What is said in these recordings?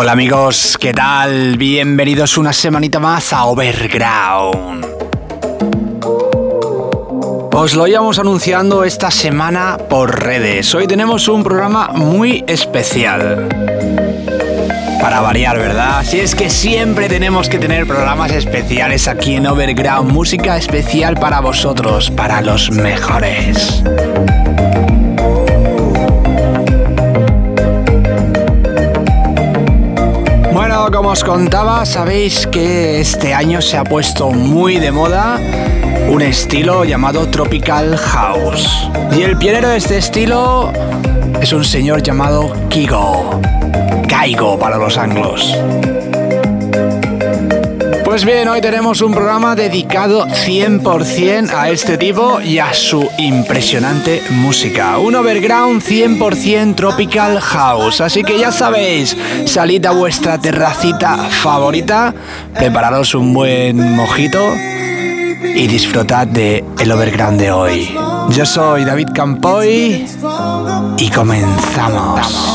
Hola amigos, ¿qué tal? Bienvenidos una semanita más a Overground. Os lo íbamos anunciando esta semana por redes. Hoy tenemos un programa muy especial. Para variar, ¿verdad? Si es que siempre tenemos que tener programas especiales aquí en Overground, música especial para vosotros, para los mejores. Como os contaba, sabéis que este año se ha puesto muy de moda un estilo llamado Tropical House. Y el pionero de este estilo es un señor llamado Kigo. Caigo para los anglos. Pues bien, hoy tenemos un programa dedicado 100% a este tipo y a su impresionante música. Un overground 100% tropical house. Así que ya sabéis, salid a vuestra terracita favorita, prepararos un buen mojito y disfrutad de el overground de hoy. Yo soy David Campoy y comenzamos.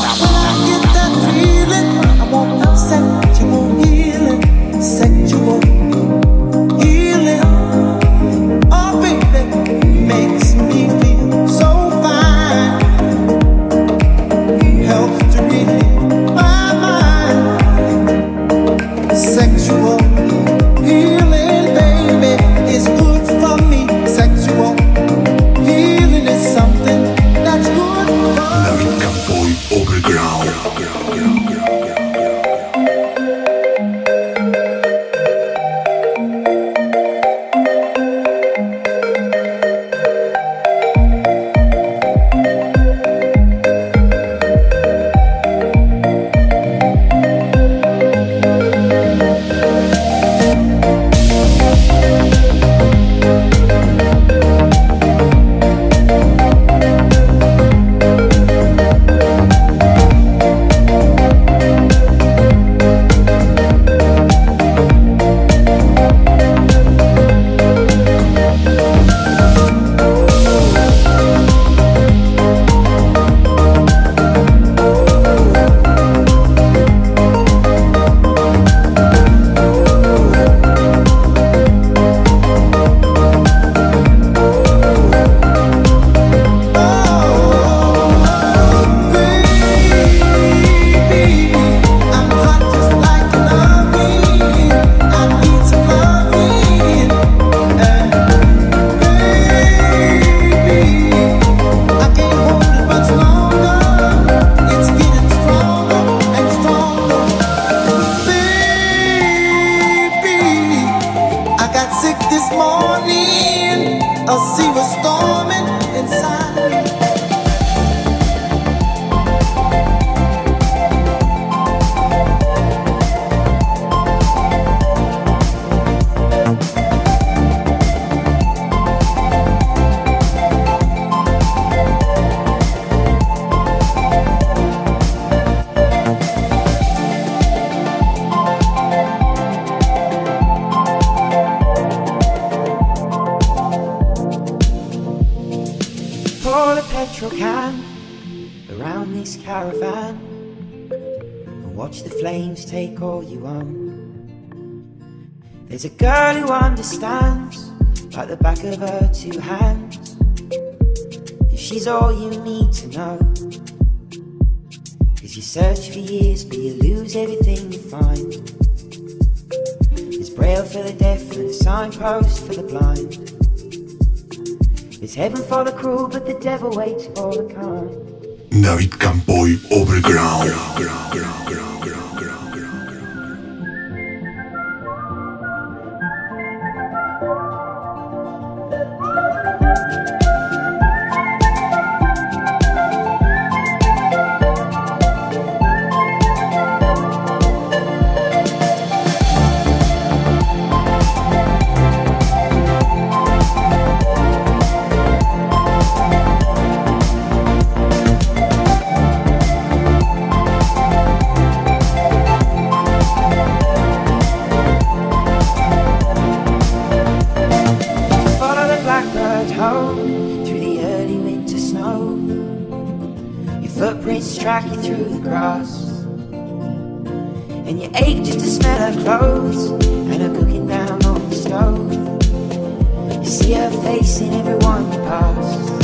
I'll see what's There's a girl who understands, like the back of her two hands. If she's all you need to know. You search for years, but you lose everything you find. There's braille for the deaf and a signpost for the blind. There's heaven for the cruel, but the devil waits for the kind. David Campoy Overground. track grass. And you ache just to smell her clothes and her cooking down on the stove. You see her face in everyone you pass.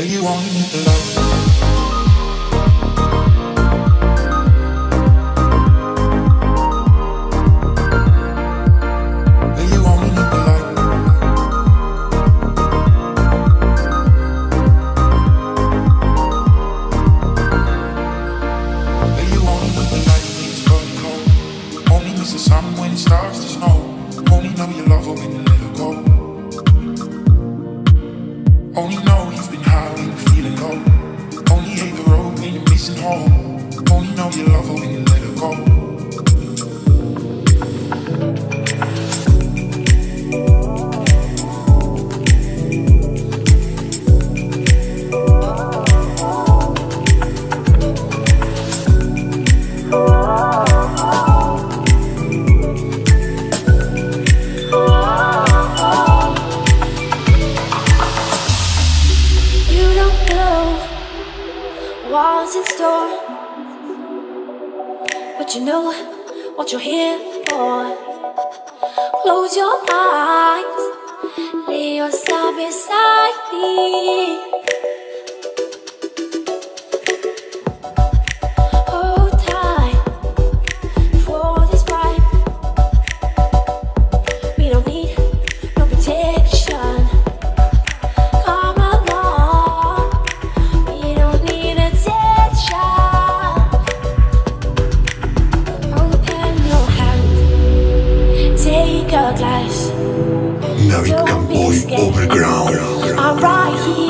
Where you only meet the light. David Campoy Overground. I'm right here.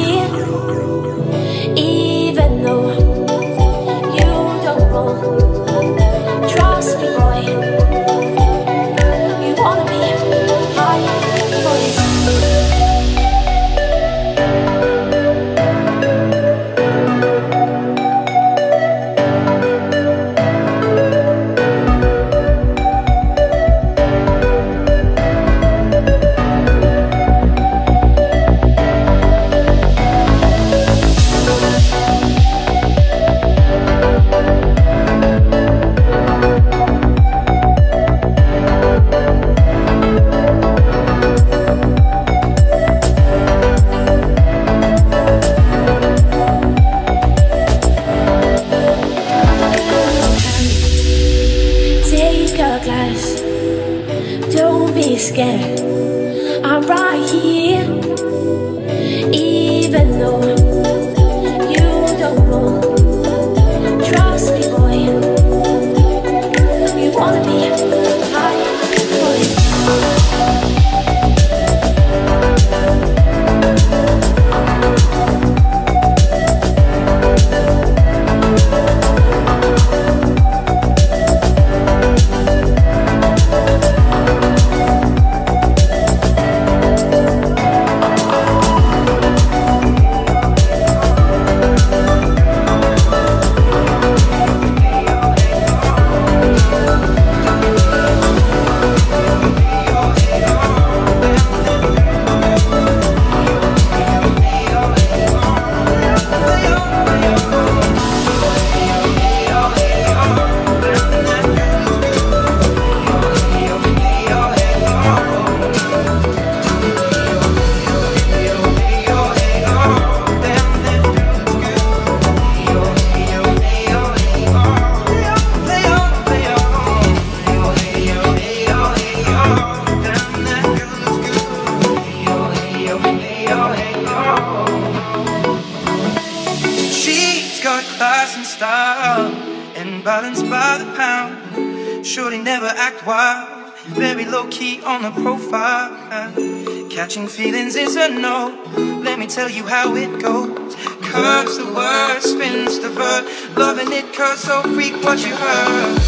touching feelings is a no. Let me tell you how it goes. Curves the word, spins the verb. Loving it, cause so freak what you heard.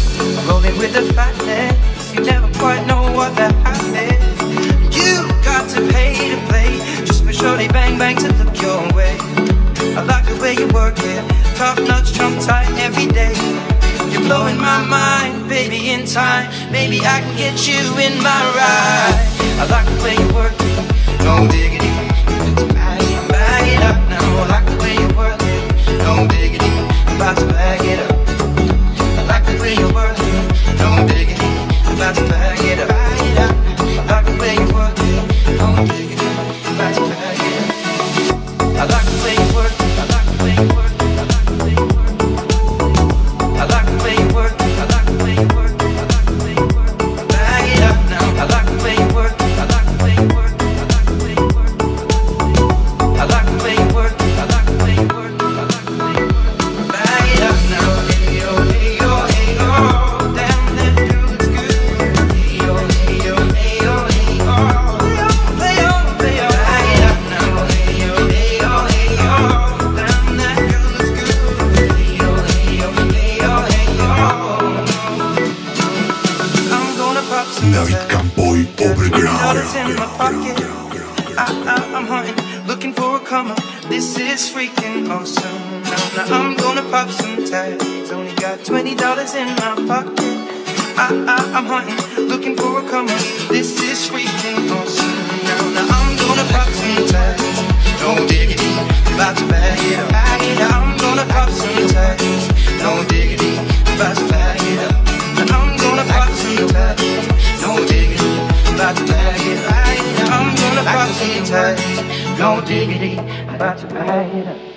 Rolling with the fatness. You never quite know what the half is. You got to pay to play. Just make sure they bang bang to look your way. I like the way you work it. Tough nuts, trump tight every day. You're blowing my mind, baby, in time. Maybe I can get you in my ride. I like the way you work no diggity. in my pocket. I, I, I'm hunting, looking for a come. This is sweet, ain't gon' now. Now I'm gonna pop some tags, no diggity. I'm about to bag it up, Now. I'm gonna pop some tags, no diggity. I'm about to bag it up. Now I'm gonna pop some tags, no diggity. I'm about to bag it up, bag. I'm gonna pop some tags, no diggity. I'm about to bag it up.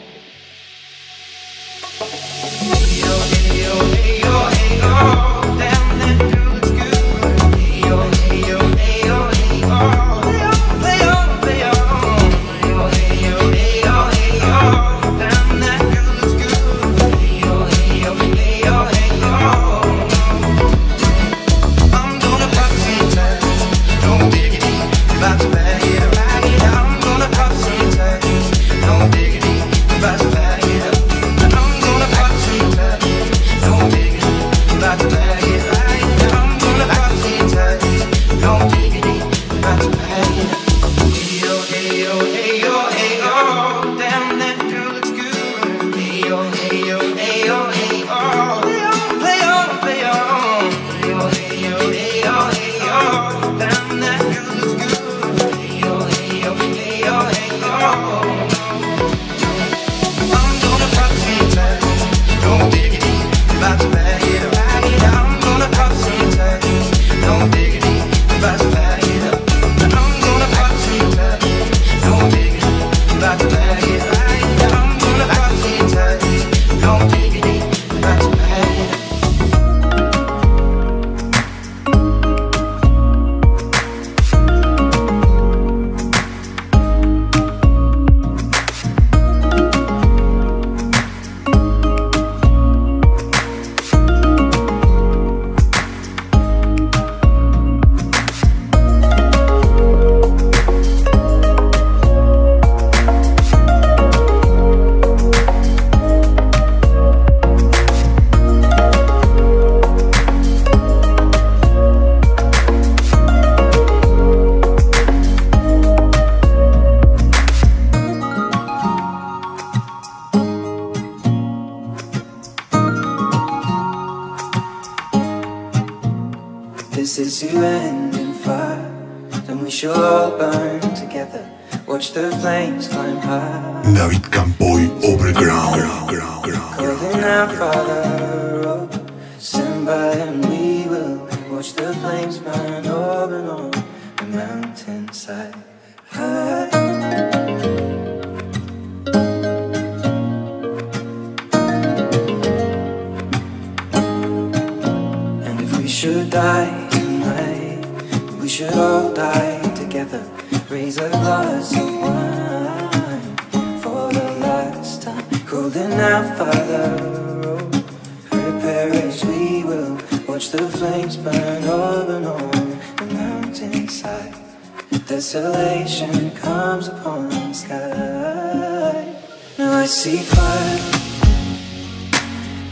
Desolation comes upon the sky. Now I see fire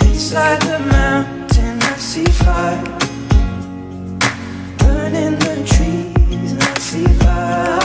inside the mountain. I see fire burning the trees, I see fire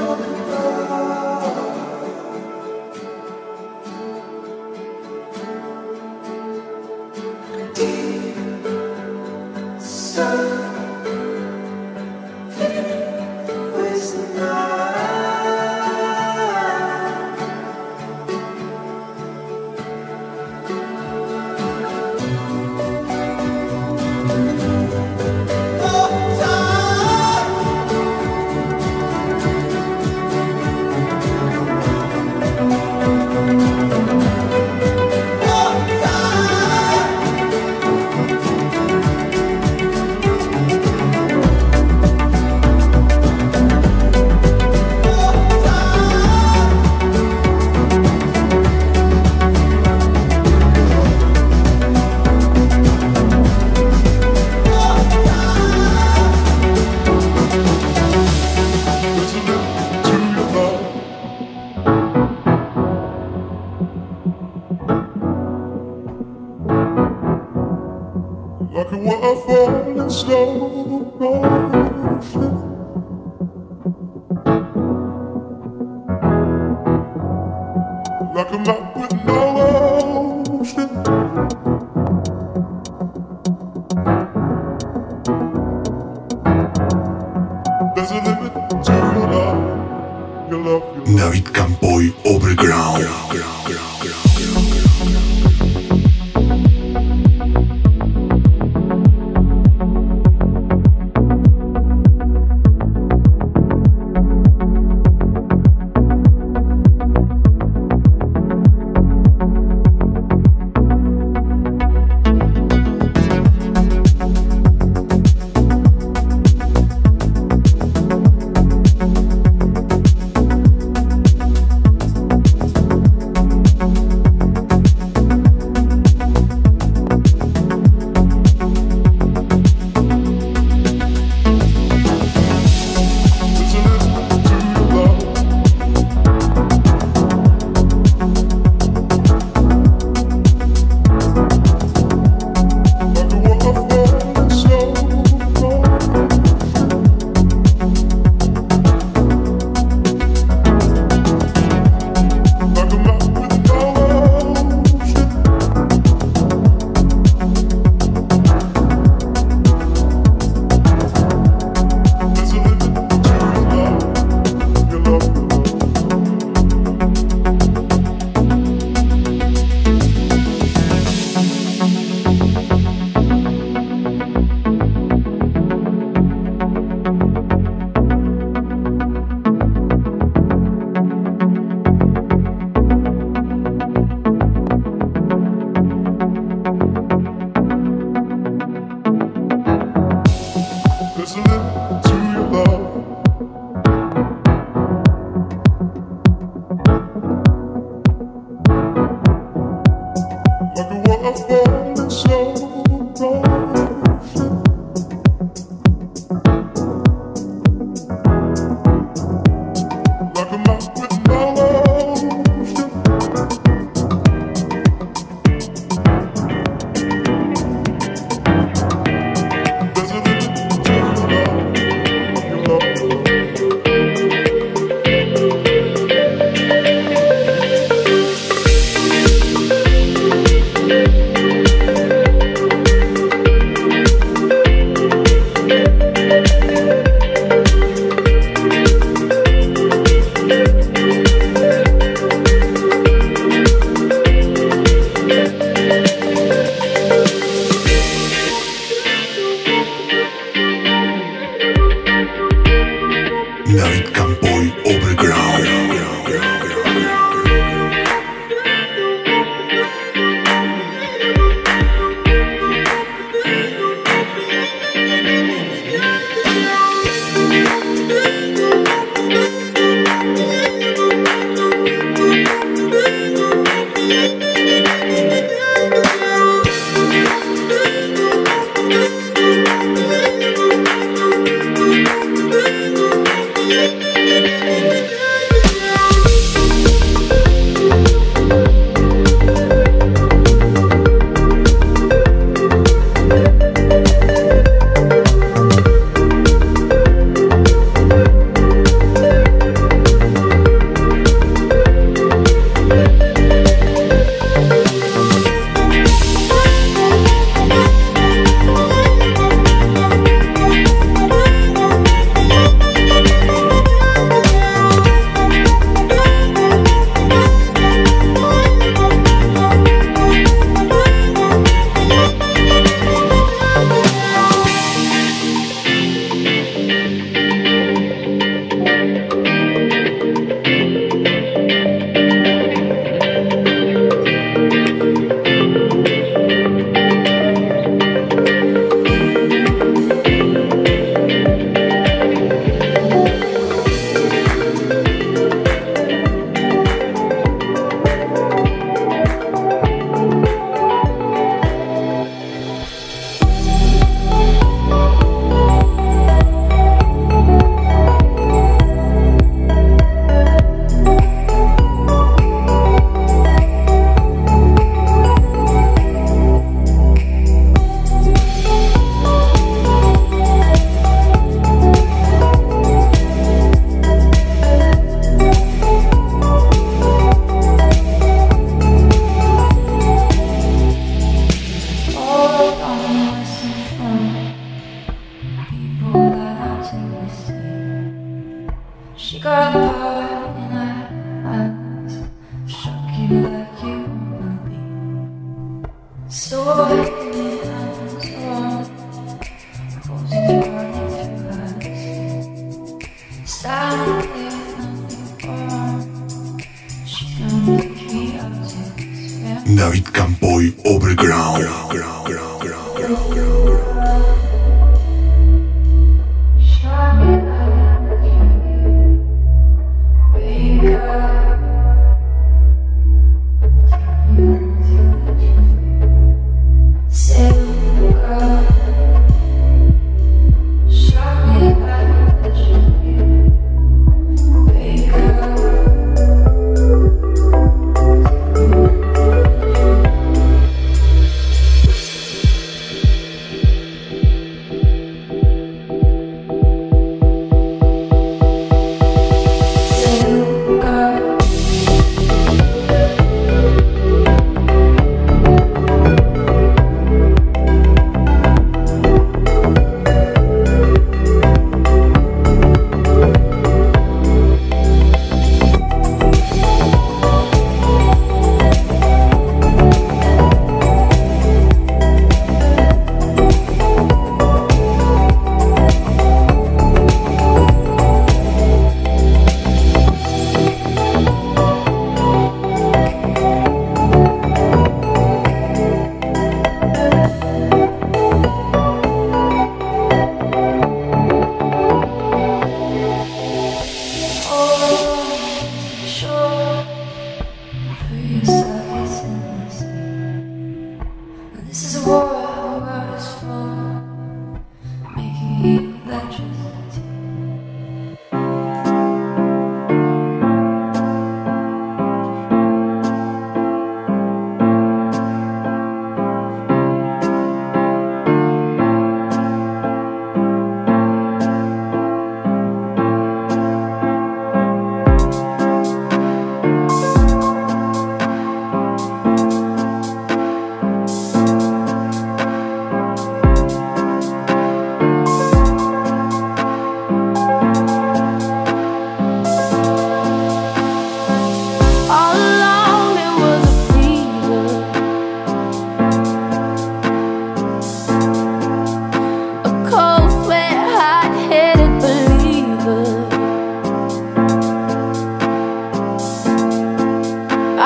Oh.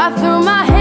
I threw my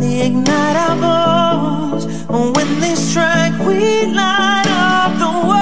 they ignite our bones. When they strike, we light up the world.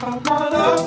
For,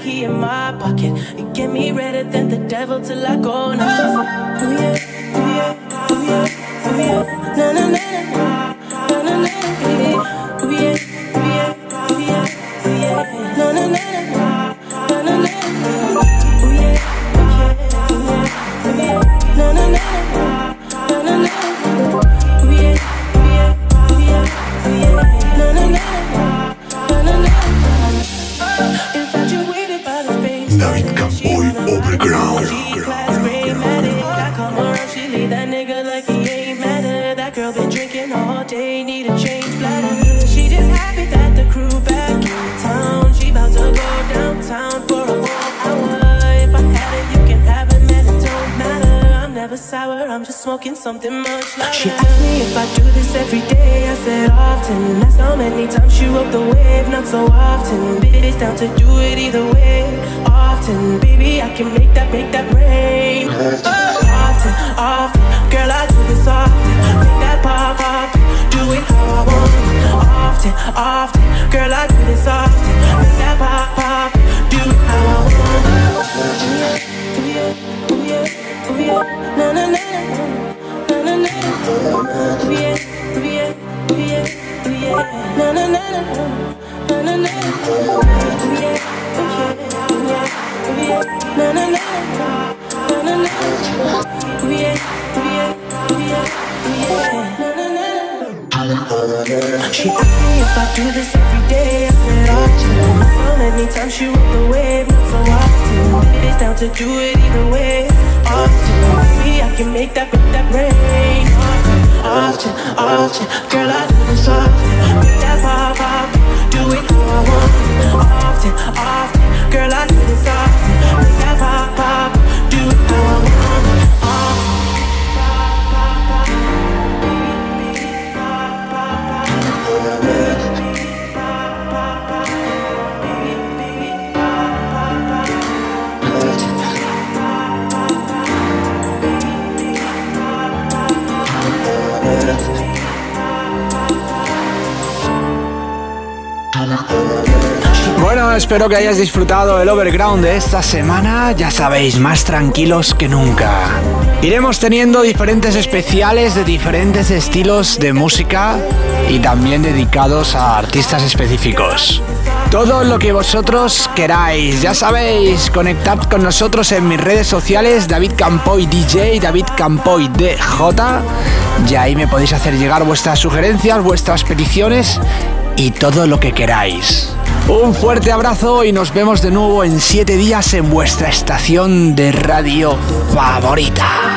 he in my pocket. it get me redder than the devil till I go nuts. Oh, yeah. Do it either way. Often, maybe I can make that, make that rain. Often, often, often, girl I do this often. Espero que hayas disfrutado el overground de esta semana, ya sabéis, más tranquilos que nunca. Iremos teniendo diferentes especiales de diferentes estilos de música y también dedicados a artistas específicos. Todo lo que vosotros queráis, ya sabéis, conectad con nosotros en mis redes sociales, David Campoy DJ, David Campoy DJ, y ahí me podéis hacer llegar vuestras sugerencias, vuestras peticiones y todo lo que queráis. Un fuerte abrazo y nos vemos de nuevo en 7 días en vuestra estación de radio favorita.